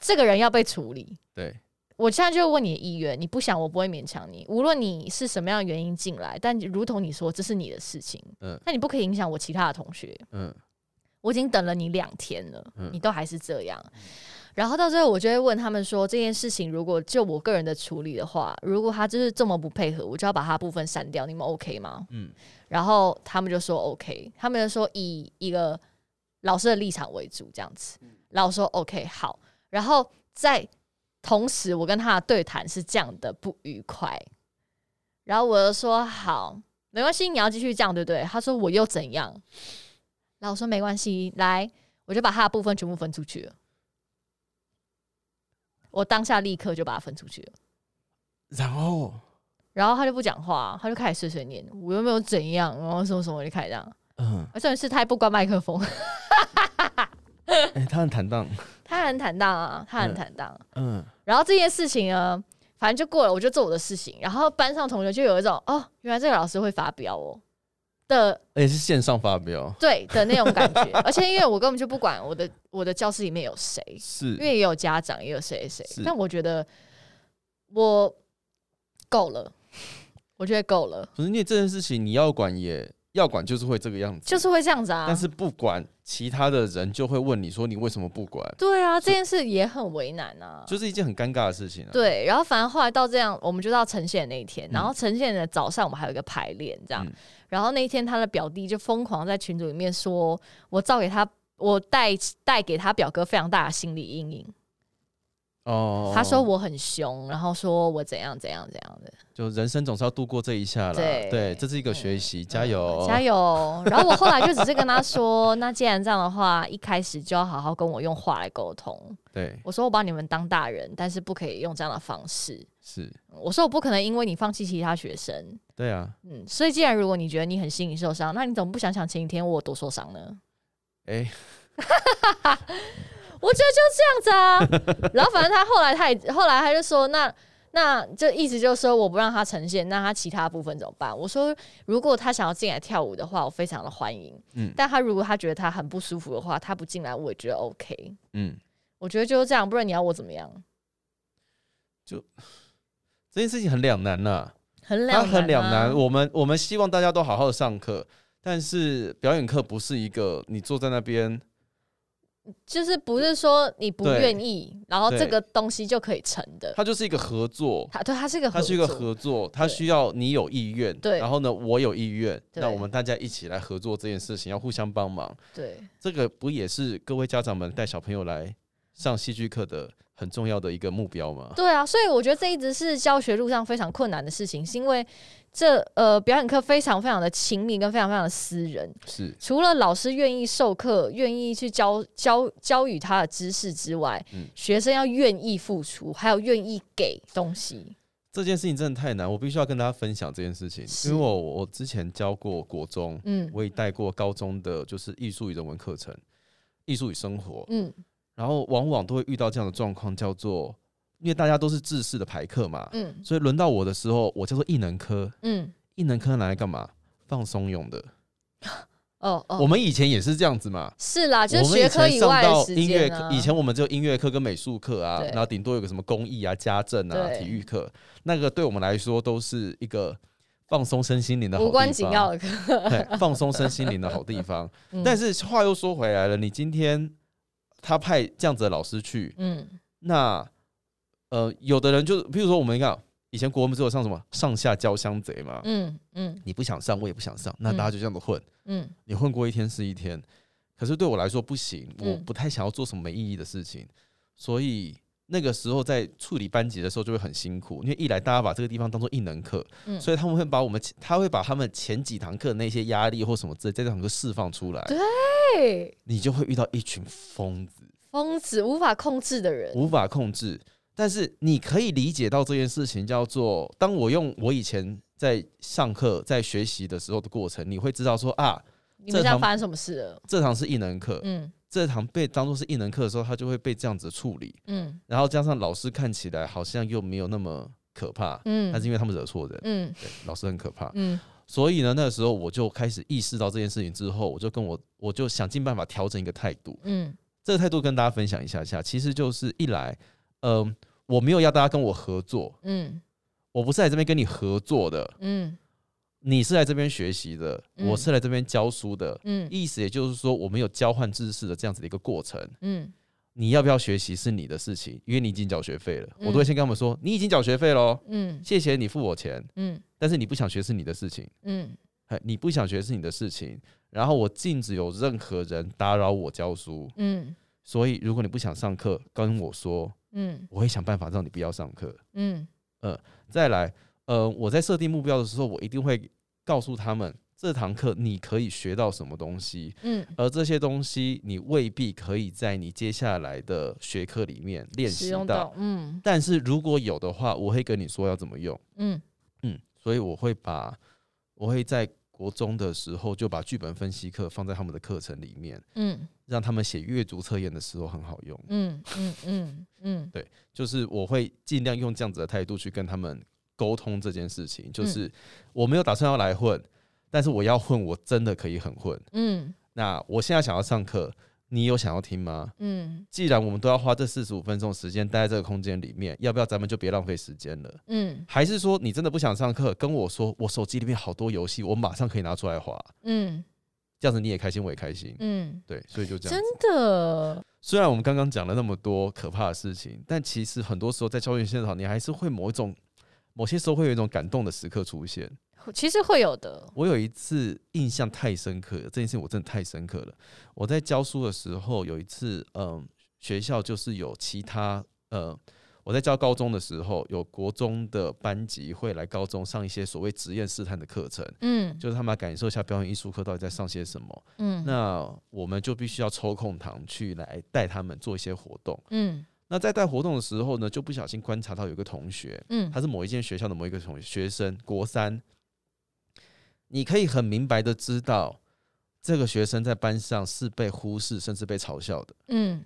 这个人要被处理。对。我现在就问你的意愿，你不想，我不会勉强你。无论你是什么样的原因进来，但如同你说，这是你的事情，嗯，那你不可以影响我其他的同学，嗯，我已经等了你两天了，你都还是这样。然后到最后，我就会问他们说，这件事情如果就我个人的处理的话，如果他就是这么不配合，我就要把他部分删掉，你们 OK 吗？嗯，然后他们就说 OK，他们就说以一个老师的立场为主，这样子，然后说 OK 好，然后再。同时，我跟他的对谈是这样的不愉快，然后我就说好，没关系，你要继续这样，对不对？他说我又怎样？然后我说没关系，来，我就把他的部分全部分出去了。我当下立刻就把它分出去了。然后，然后他就不讲话，他就开始碎碎念，我又没有怎样，然后什么什么就开始这样。嗯，而且是他还不关麦克风。哎，他很坦荡。他很坦荡啊，他很坦荡。嗯，然后这件事情呢，反正就过了，我就做我的事情。然后班上同学就有一种哦，原来这个老师会发飙哦的，而且是线上发飙，对的那种感觉。而且因为我根本就不管我的我的教室里面有谁，是因为也有家长，也有谁谁。但我觉得我够了，我觉得够了。可是因为这件事情你要管也。要管就是会这个样子，就是会这样子啊。但是不管其他的人就会问你说你为什么不管？对啊，这件事也很为难啊，就是一件很尴尬的事情。对，然后反正后来到这样，我们就到呈现那一天，然后呈现的早上我们还有一个排练这样，然后那一天他的表弟就疯狂在群组里面说我造给他，我带带给他表哥非常大的心理阴影。哦，他说我很凶，然后说我怎样怎样怎样的，就人生总是要度过这一下了。对，对，这是一个学习，加油，加油。然后我后来就只是跟他说，那既然这样的话，一开始就要好好跟我用话来沟通。对，我说我把你们当大人，但是不可以用这样的方式。是，我说我不可能因为你放弃其他学生。对啊，嗯，所以既然如果你觉得你很心理受伤，那你怎么不想想前几天我多受伤呢？哎。我觉得就这样子啊，然后反正他后来他也后来他就说，那那就意思就是说我不让他呈现，那他其他部分怎么办？我说如果他想要进来跳舞的话，我非常的欢迎。嗯，但他如果他觉得他很不舒服的话，他不进来我也觉得 OK。嗯，我觉得就是这样，不然你要我怎么样？就这件事情很两难呐，很两很两难。我们我们希望大家都好好的上课，但是表演课不是一个你坐在那边。就是不是说你不愿意，然后这个东西就可以成的。它就是一个合作，它对它是一个它是一个合作，它需要你有意愿，对，然后呢我有意愿，那我们大家一起来合作这件事情，要互相帮忙。对，这个不也是各位家长们带小朋友来上戏剧课的很重要的一个目标吗？对啊，所以我觉得这一直是教学路上非常困难的事情，是因为。这呃，表演课非常非常的亲密，跟非常非常的私人。是除了老师愿意授课、愿意去教教教予他的知识之外，嗯，学生要愿意付出，还有愿意给东西。这件事情真的太难，我必须要跟大家分享这件事情，因为我我之前教过国中，嗯，我也带过高中的，就是艺术与人文课程，艺术与生活，嗯，然后往往都会遇到这样的状况，叫做。因为大家都是自式的排课嘛，嗯，所以轮到我的时候，我叫做艺能科，嗯，艺能科拿来干嘛？放松用的。哦哦，我们以前也是这样子嘛。是啦，就是学科以外的音乐课，以前我们只有音乐课跟美术课啊，然后顶多有个什么工艺啊、家政啊、体育课，那个对我们来说都是一个放松身心灵的好无关紧要的课，对，放松身心灵的好地方。但是话又说回来了，你今天他派这样子的老师去，嗯，那。呃，有的人就是，比如说我们看以前国文不是有上什么上下交相贼嘛，嗯嗯，你不想上，我也不想上，那大家就这样子混，嗯，你混过一天是一天，可是对我来说不行，我不太想要做什么没意义的事情，所以那个时候在处理班级的时候就会很辛苦，因为一来大家把这个地方当做异能课，所以他们会把我们他会把他们前几堂课那些压力或什么之类在这堂课释放出来，对，你就会遇到一群疯子，疯子无法控制的人，无法控制。但是你可以理解到这件事情叫做，当我用我以前在上课在学习的时候的过程，你会知道说啊，这堂发生什么事了？这堂是异能课，嗯，这堂被当做是异能课的时候，他就会被这样子处理，嗯，然后加上老师看起来好像又没有那么可怕，嗯，但是因为他们惹错人，嗯，对，老师很可怕，嗯，所以呢，那个时候我就开始意识到这件事情之后，我就跟我我就想尽办法调整一个态度，嗯，这个态度跟大家分享一下下，其实就是一来。嗯，我没有要大家跟我合作，嗯，我不是来这边跟你合作的，嗯，你是来这边学习的，我是来这边教书的，嗯，意思也就是说，我们有交换知识的这样子的一个过程，嗯，你要不要学习是你的事情，因为你已经缴学费了，我都会先跟他们说，你已经缴学费喽，嗯，谢谢你付我钱，嗯，但是你不想学是你的事情，嗯，你不想学是你的事情，然后我禁止有任何人打扰我教书，嗯，所以如果你不想上课，跟我说。嗯，我会想办法让你不要上课。嗯，呃，再来，呃，我在设定目标的时候，我一定会告诉他们，这堂课你可以学到什么东西。嗯，而这些东西你未必可以在你接下来的学科里面练习到。嗯，但是如果有的话，我会跟你说要怎么用。嗯嗯，所以我会把，我会在。国中的时候就把剧本分析课放在他们的课程里面，嗯，让他们写阅读测验的时候很好用，嗯嗯嗯嗯，对，就是我会尽量用这样子的态度去跟他们沟通这件事情，就是我没有打算要来混，但是我要混，我真的可以很混，嗯，那我现在想要上课。你有想要听吗？嗯，既然我们都要花这四十五分钟时间待在这个空间里面，要不要咱们就别浪费时间了？嗯，还是说你真的不想上课，跟我说，我手机里面好多游戏，我马上可以拿出来滑。嗯，这样子你也开心，我也开心。嗯，对，所以就这样。真的，虽然我们刚刚讲了那么多可怕的事情，但其实很多时候在教育现场，你还是会某一种，某些时候会有一种感动的时刻出现。其实会有的。我有一次印象太深刻了，这件事我真的太深刻了。我在教书的时候，有一次，嗯，学校就是有其他，呃，我在教高中的时候，有国中的班级会来高中上一些所谓职业试探的课程，嗯，就是他们感受一下表演艺术课到底在上些什么，嗯，那我们就必须要抽空堂去来带他们做一些活动，嗯，那在带活动的时候呢，就不小心观察到有一个同学，嗯，他是某一间学校的某一个同学生，国三。你可以很明白的知道，这个学生在班上是被忽视，甚至被嘲笑的。嗯，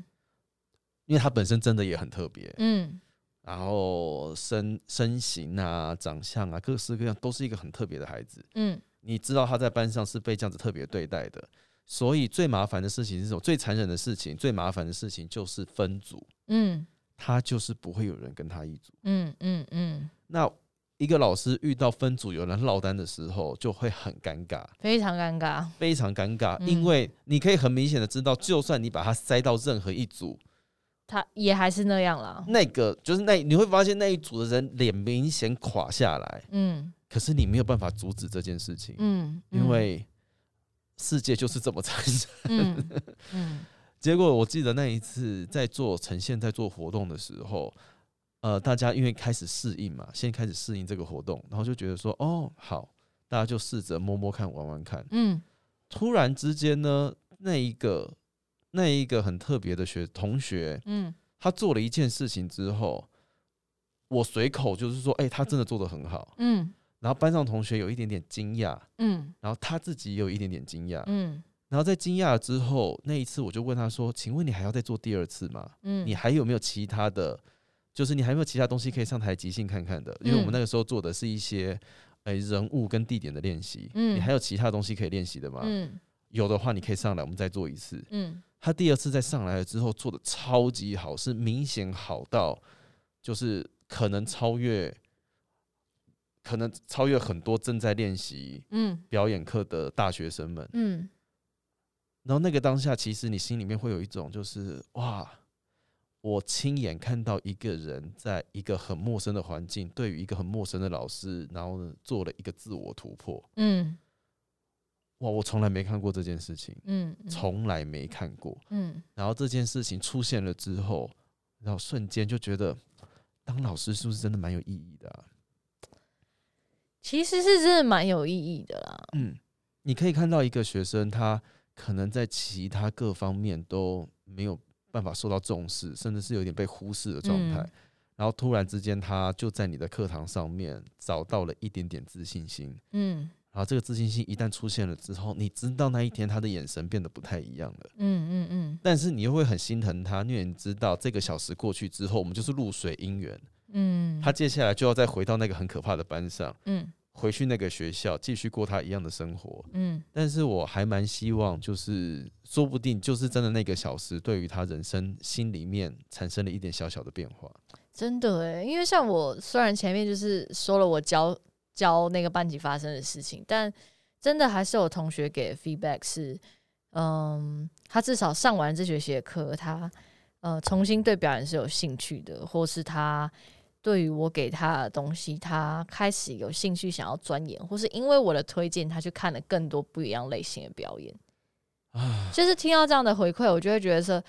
因为他本身真的也很特别。嗯，然后身身形啊、长相啊，各式各样，都是一个很特别的孩子。嗯，你知道他在班上是被这样子特别对待的，所以最麻烦的事情是什么？最残忍的事情、最麻烦的事情就是分组。嗯，他就是不会有人跟他一组。嗯嗯嗯。那一个老师遇到分组有人落单的时候，就会很尴尬，非常尴尬，非常尴尬。因为你可以很明显的知道，就算你把他塞到任何一组，他也还是那样了。那个就是那你会发现那一组的人脸明显垮下来。嗯。可是你没有办法阻止这件事情。嗯。因为世界就是这么残忍。嗯。结果我记得那一次在做呈现，在做活动的时候。呃，大家因为开始适应嘛，先开始适应这个活动，然后就觉得说，哦，好，大家就试着摸摸看，玩玩看。嗯，突然之间呢，那一个那一个很特别的学同学，嗯，他做了一件事情之后，我随口就是说，哎，他真的做的很好，嗯，然后班上同学有一点点惊讶，嗯，然后他自己也有一点点惊讶，嗯，然后在惊讶之后，那一次我就问他说，请问你还要再做第二次吗？嗯，你还有没有其他的？就是你还有没有其他东西可以上台即兴看看的？因为我们那个时候做的是一些诶人物跟地点的练习。嗯，你还有其他东西可以练习的吗？嗯，有的话你可以上来，我们再做一次。嗯，他第二次再上来了之后做的超级好，是明显好到就是可能超越，可能超越很多正在练习嗯表演课的大学生们。嗯，然后那个当下，其实你心里面会有一种就是哇。我亲眼看到一个人在一个很陌生的环境，对于一个很陌生的老师，然后呢做了一个自我突破。嗯，哇，我从来没看过这件事情，嗯，从来没看过，嗯。然后这件事情出现了之后，然后瞬间就觉得，当老师是不是真的蛮有意义的？其实是真的蛮有意义的啦。嗯，你可以看到一个学生，他可能在其他各方面都没有。办法受到重视，甚至是有点被忽视的状态，然后突然之间，他就在你的课堂上面找到了一点点自信心，嗯，然后这个自信心一旦出现了之后，你知道那一天他的眼神变得不太一样了，嗯嗯嗯，但是你又会很心疼他，因为你知道这个小时过去之后，我们就是露水姻缘，嗯，他接下来就要再回到那个很可怕的班上，嗯。回去那个学校继续过他一样的生活，嗯，但是我还蛮希望，就是说不定就是真的那个小时，对于他人生心里面产生了一点小小的变化。真的诶，因为像我虽然前面就是说了我教教那个班级发生的事情，但真的还是有同学给 feedback 是，嗯，他至少上完这学期的课，他呃重新对表演是有兴趣的，或是他。对于我给他的东西，他开始有兴趣想要钻研，或是因为我的推荐，他去看了更多不一样类型的表演。啊，就是听到这样的回馈，我就会觉得说，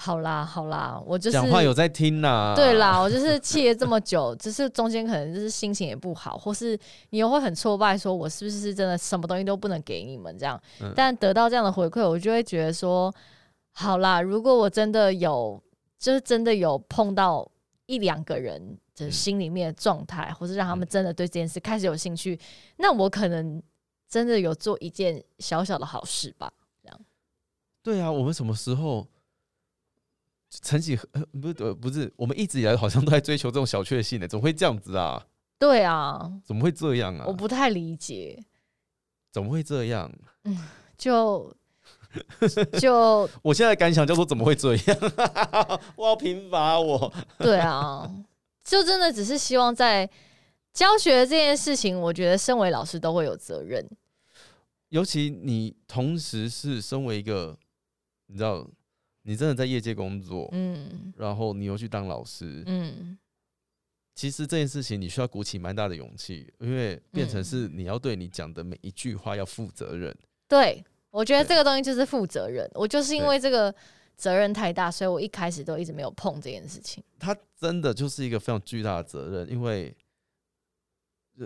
好啦，好啦，我就是讲话有在听啦。对啦，我就是气了这么久，只是中间可能就是心情也不好，或是你又会很挫败，说我是不是真的什么东西都不能给你们这样？但得到这样的回馈，我就会觉得说，好啦，如果我真的有，就是真的有碰到一两个人。的心里面的状态，或是让他们真的对这件事开始有兴趣，那我可能真的有做一件小小的好事吧。这样，对啊，我们什么时候成绩呃不是不是，我们一直以来好像都在追求这种小确幸的，怎么会这样子啊？对啊，怎么会这样啊？我不太理解，怎么会这样？嗯，就就 我现在感想叫做怎么会这样？我要贫乏我。对啊。就真的只是希望在教学这件事情，我觉得身为老师都会有责任。尤其你同时是身为一个，你知道，你真的在业界工作，嗯，然后你又去当老师，嗯，其实这件事情你需要鼓起蛮大的勇气，因为变成是你要对你讲的每一句话要负责任。对，我觉得这个东西就是负责任。我就是因为这个。责任太大，所以我一开始都一直没有碰这件事情。它真的就是一个非常巨大的责任，因为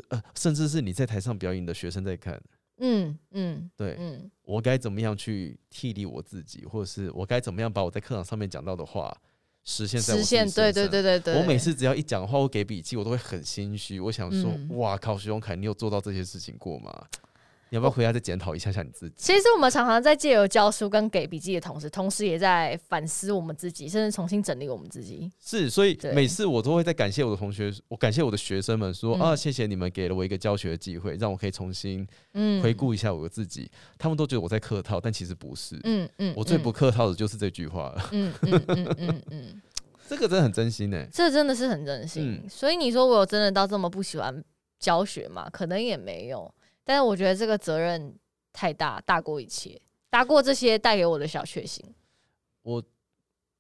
呃，甚至是你在台上表演的学生在看。嗯嗯，对，嗯，我该怎么样去替理我自己，或者是我该怎么样把我在课堂上面讲到的话实现？实现，对对对对对。我每次只要一讲话，我给笔记，我都会很心虚。我想说，哇靠，徐永凯，你有做到这些事情过吗？你要不要回家再检讨一下下你自己？其实我们常常在借由教书跟给笔记的同时，同时也在反思我们自己，甚至重新整理我们自己。是，所以每次我都会在感谢我的同学，我感谢我的学生们，说啊，谢谢你们给了我一个教学的机会，让我可以重新回顾一下我自己。他们都觉得我在客套，但其实不是。嗯嗯，我最不客套的就是这句话了。嗯嗯嗯嗯嗯。这个真的很真心呢，这真的是很真心。所以你说我有真的到这么不喜欢教学吗？可能也没有，但是我觉得这个责任太大，大过一切，大过这些带给我的小确幸。我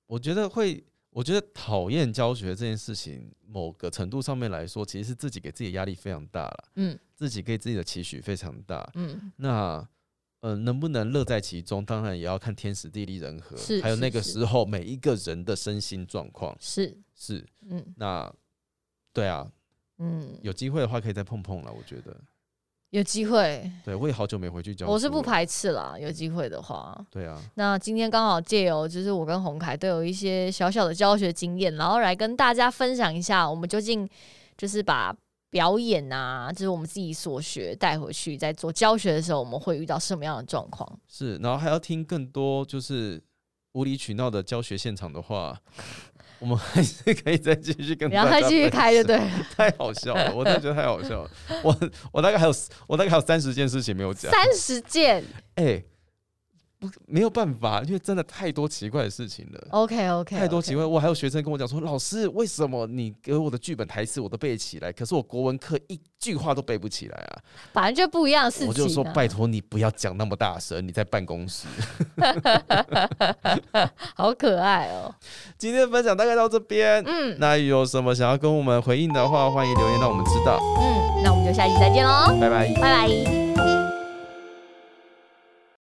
我觉得会，我觉得讨厌教学这件事情，某个程度上面来说，其实是自己给自己的压力非常大了。嗯，自己给自己的期许非常大。嗯，那。呃，能不能乐在其中，当然也要看天时地利人和，还有那个时候每一个人的身心状况。是是，嗯，那对啊，嗯，有机会的话可以再碰碰了，我觉得有机会。对，我也好久没回去教，我是不排斥啦，有机会的话。对啊，那今天刚好借由就是我跟洪凯都有一些小小的教学经验，然后来跟大家分享一下，我们究竟就是把。表演啊，就是我们自己所学带回去，在做教学的时候，我们会遇到什么样的状况？是，然后还要听更多就是无理取闹的教学现场的话，我们还是可以再继续跟。然后继续开，就对。太好笑了，我真的 觉得太好笑了。我我大概还有我大概还有三十件事情没有讲。三十件，哎。不没有办法，因为真的太多奇怪的事情了。OK OK，太多奇怪。我还有学生跟我讲说：“老师，为什么你给我的剧本台词我都背起来，可是我国文课一句话都背不起来啊？”反正就不一样的事情。我就说：“拜托你不要讲那么大声，你在办公室。”好可爱哦！今天的分享大概到这边。嗯，那有什么想要跟我们回应的话，欢迎留言让我们知道。嗯，那我们就下期再见喽！拜拜，拜拜。